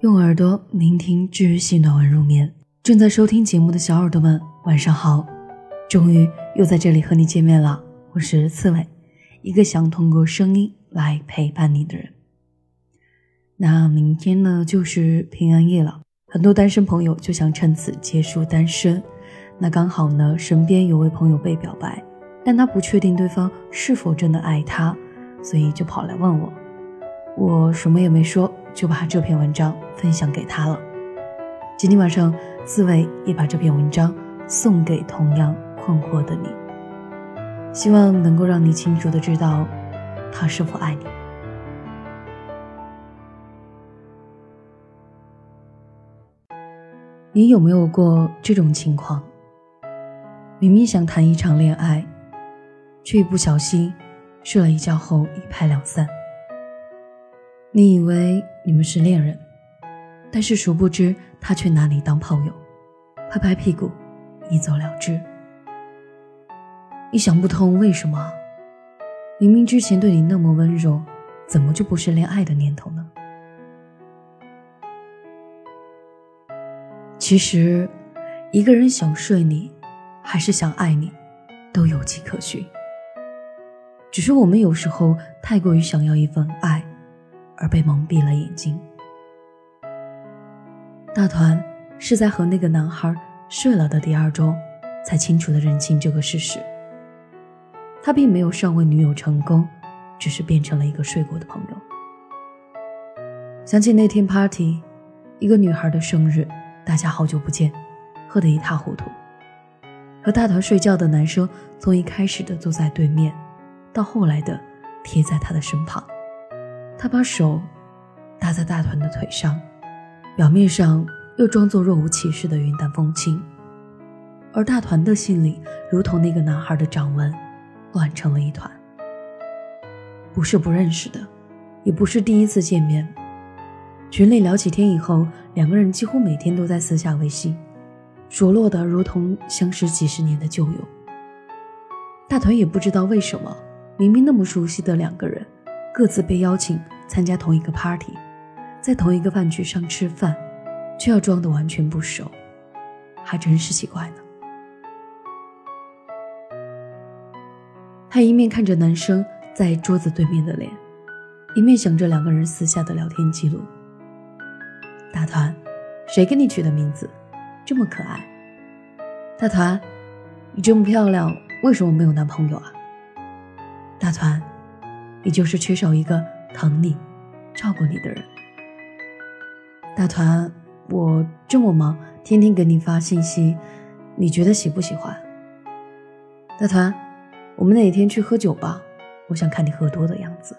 用耳朵聆听治愈系暖文入眠，正在收听节目的小耳朵们，晚上好！终于又在这里和你见面了，我是刺猬，一个想通过声音来陪伴你的人。那明天呢，就是平安夜了，很多单身朋友就想趁此结束单身。那刚好呢，身边有位朋友被表白，但他不确定对方是否真的爱他，所以就跑来问我。我什么也没说，就把这篇文章分享给他了。今天晚上，刺猬也把这篇文章送给同样困惑的你，希望能够让你清楚的知道他是否爱你。你有没有过这种情况？明明想谈一场恋爱，却一不小心睡了一觉后一拍两散。你以为你们是恋人，但是殊不知他却拿你当炮友，拍拍屁股，一走了之。你想不通为什么，明明之前对你那么温柔，怎么就不是恋爱的念头呢？其实，一个人想睡你。还是想爱你，都有迹可循。只是我们有时候太过于想要一份爱，而被蒙蔽了眼睛。大团是在和那个男孩睡了的第二周，才清楚的认清这个事实。他并没有上位女友成功，只是变成了一个睡过的朋友。想起那天 party，一个女孩的生日，大家好久不见，喝得一塌糊涂。和大团睡觉的男生，从一开始的坐在对面，到后来的贴在他的身旁。他把手搭在大团的腿上，表面上又装作若无其事的云淡风轻。而大团的心里，如同那个男孩的掌纹，乱成了一团。不是不认识的，也不是第一次见面。群里聊几天以后，两个人几乎每天都在私下微信。熟络的如同相识几十年的旧友。大团也不知道为什么，明明那么熟悉的两个人，各自被邀请参加同一个 party，在同一个饭局上吃饭，却要装的完全不熟，还真是奇怪呢。他一面看着男生在桌子对面的脸，一面想着两个人私下的聊天记录。大团，谁给你取的名字？这么可爱，大团，你这么漂亮，为什么没有男朋友啊？大团，你就是缺少一个疼你、照顾你的人。大团，我这么忙，天天给你发信息，你觉得喜不喜欢？大团，我们哪天去喝酒吧？我想看你喝多的样子。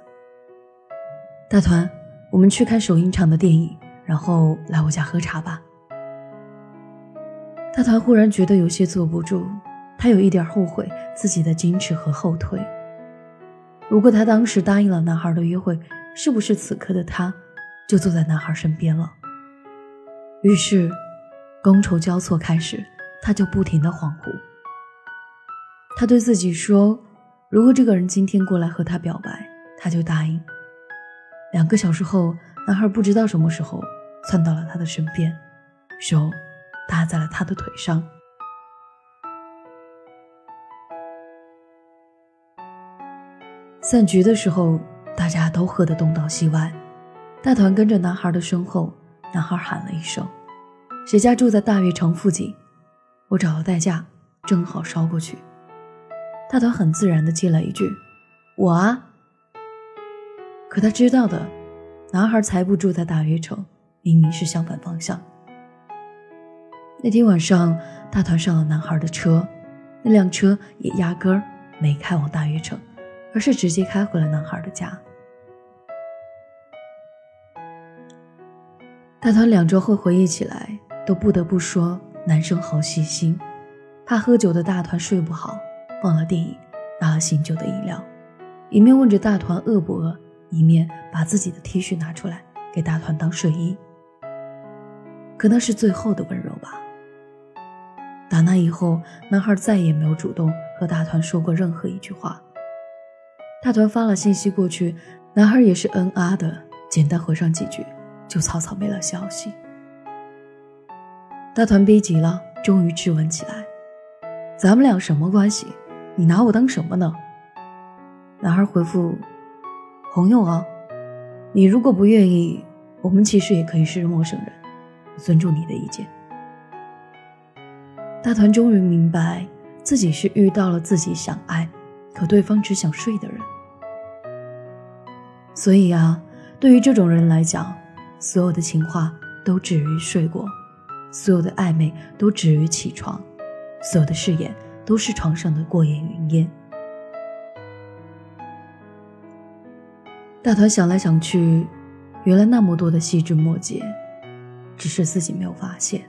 大团，我们去看首映场的电影，然后来我家喝茶吧。大团忽然觉得有些坐不住，他有一点后悔自己的矜持和后退。如果他当时答应了男孩的约会，是不是此刻的他就坐在男孩身边了？于是，觥筹交错开始，他就不停的恍惚。他对自己说：“如果这个人今天过来和他表白，他就答应。”两个小时后，男孩不知道什么时候窜到了他的身边，手。搭在了他的腿上。散局的时候，大家都喝得东倒西歪。大团跟着男孩的身后，男孩喊了一声：“谁家住在大悦城附近？我找个代驾，正好捎过去。”大团很自然的接了一句：“我啊。”可他知道的，男孩才不住在大悦城，明明是相反方向。那天晚上，大团上了男孩的车，那辆车也压根儿没开往大悦城，而是直接开回了男孩的家。大团两周后回忆起来，都不得不说男生好细心。怕喝酒的大团睡不好，忘了电影，拿了醒酒的饮料，一面问着大团饿不饿，一面把自己的 T 恤拿出来给大团当睡衣。可那是最后的温柔吧。打那以后，男孩再也没有主动和大团说过任何一句话。大团发了信息过去，男孩也是嗯啊的，简单回上几句，就草草没了消息。大团逼急了，终于质问起来：“咱们俩什么关系？你拿我当什么呢？”男孩回复：“朋友啊，你如果不愿意，我们其实也可以是陌生人，尊重你的意见。”大团终于明白，自己是遇到了自己想爱，可对方只想睡的人。所以啊，对于这种人来讲，所有的情话都止于睡过。所有的暧昧都止于起床，所有的誓言都是床上的过眼云烟。大团想来想去，原来那么多的细枝末节，只是自己没有发现。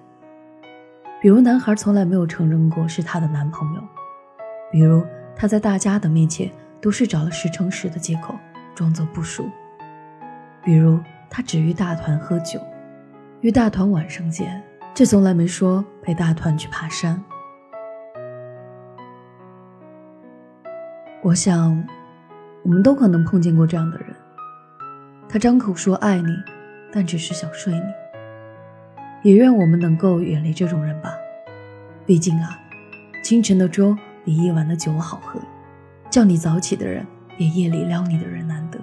比如，男孩从来没有承认过是他的男朋友；比如，他在大家的面前都是找了十乘十的借口，装作不熟；比如，他只约大团喝酒，约大团晚上见。却从来没说陪大团去爬山。我想，我们都可能碰见过这样的人。他张口说爱你，但只是想睡你。也愿我们能够远离这种人吧。毕竟啊，清晨的粥比夜晚的酒好喝，叫你早起的人，也夜里撩你的人难得。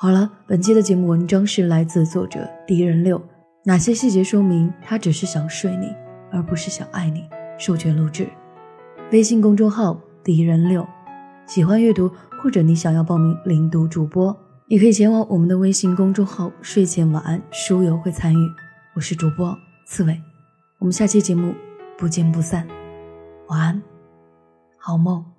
好了，本期的节目文章是来自作者敌人六，哪些细节说明他只是想睡你，而不是想爱你？授权录制，微信公众号敌人六，喜欢阅读或者你想要报名领读主播，也可以前往我们的微信公众号睡前晚安书友会参与。我是主播刺猬，我们下期节目不见不散，晚安，好梦。